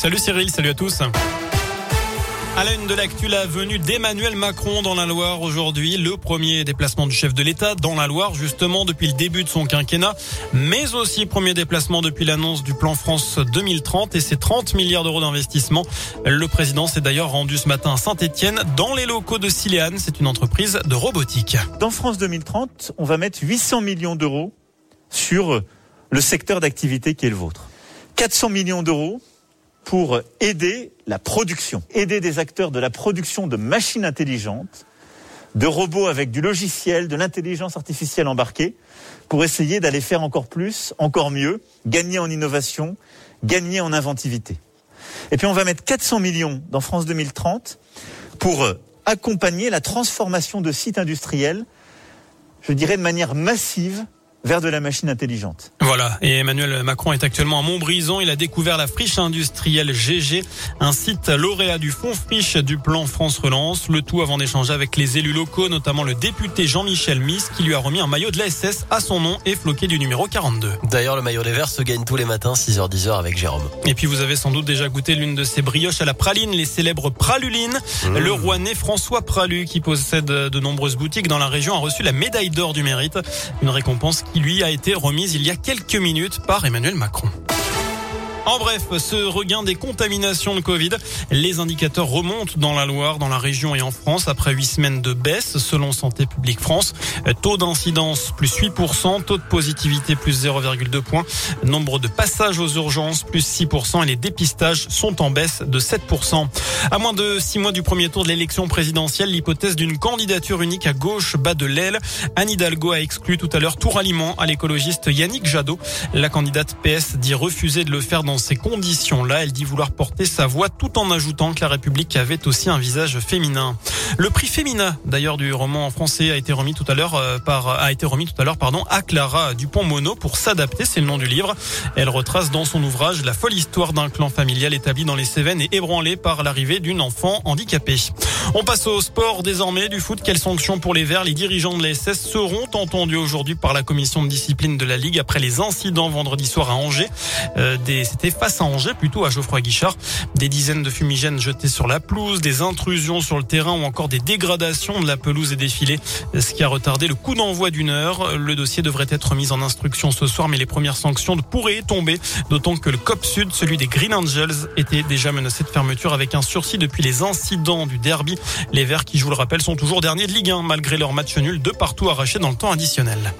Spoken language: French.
Salut Cyril, salut à tous. À la une de l'actu, la venue d'Emmanuel Macron dans la Loire aujourd'hui. Le premier déplacement du chef de l'État dans la Loire, justement, depuis le début de son quinquennat. Mais aussi premier déplacement depuis l'annonce du plan France 2030 et ses 30 milliards d'euros d'investissement. Le président s'est d'ailleurs rendu ce matin à Saint-Etienne dans les locaux de Sileane. C'est une entreprise de robotique. Dans France 2030, on va mettre 800 millions d'euros sur le secteur d'activité qui est le vôtre. 400 millions d'euros pour aider la production, aider des acteurs de la production de machines intelligentes, de robots avec du logiciel, de l'intelligence artificielle embarquée, pour essayer d'aller faire encore plus, encore mieux, gagner en innovation, gagner en inventivité. Et puis on va mettre 400 millions dans France 2030 pour accompagner la transformation de sites industriels, je dirais de manière massive, vers de la machine intelligente. Voilà, et Emmanuel Macron est actuellement à Montbrison. Il a découvert la friche industrielle GG, un site lauréat du fonds friche du plan France Relance. Le tout avant d'échanger avec les élus locaux, notamment le député Jean-Michel Miss, qui lui a remis un maillot de la SS à son nom et floqué du numéro 42. D'ailleurs, le maillot des Verts se gagne tous les matins, 6h-10h avec Jérôme. Et puis vous avez sans doute déjà goûté l'une de ces brioches à la praline, les célèbres pralulines. Mmh. Le Rouennais François Pralu, qui possède de nombreuses boutiques dans la région, a reçu la médaille d'or du mérite, une récompense qui lui a été remise il y a quelques minutes par Emmanuel Macron. En bref, ce regain des contaminations de Covid, les indicateurs remontent dans la Loire, dans la région et en France après huit semaines de baisse selon Santé publique France. Taux d'incidence plus 8%, taux de positivité plus 0,2 points, nombre de passages aux urgences plus 6% et les dépistages sont en baisse de 7%. À moins de six mois du premier tour de l'élection présidentielle, l'hypothèse d'une candidature unique à gauche bat de l'aile. Anne Hidalgo a exclu tout à l'heure Tour Aliment à l'écologiste Yannick Jadot. La candidate PS dit refuser de le faire dans ces conditions-là. Elle dit vouloir porter sa voix tout en ajoutant que la République avait aussi un visage féminin. Le prix féminin, d'ailleurs, du roman en français a été remis tout à l'heure euh, par, a été remis tout à l'heure, pardon, à Clara Dupont-Mono pour s'adapter. C'est le nom du livre. Elle retrace dans son ouvrage la folle histoire d'un clan familial établi dans les Cévennes et ébranlé par l'arrivée d'une enfant handicapée. On passe au sport désormais du foot. Quelles sanctions pour les Verts? Les dirigeants de la SS seront entendus aujourd'hui par la commission de discipline de la Ligue après les incidents vendredi soir à Angers. Euh, C'était face à Angers, plutôt à Geoffroy Guichard. Des dizaines de fumigènes jetés sur la pelouse, des intrusions sur le terrain ou encore des dégradations de la pelouse et des filets, ce qui a retardé le coup d'envoi d'une heure. Le dossier devrait être mis en instruction ce soir, mais les premières sanctions pourraient tomber, d'autant que le COP Sud, celui des Green Angels, était déjà menacé de fermeture avec un sursis depuis les incidents du derby. Les Verts, qui, je vous le rappelle, sont toujours derniers de Ligue 1 malgré leur match nul de partout arraché dans le temps additionnel.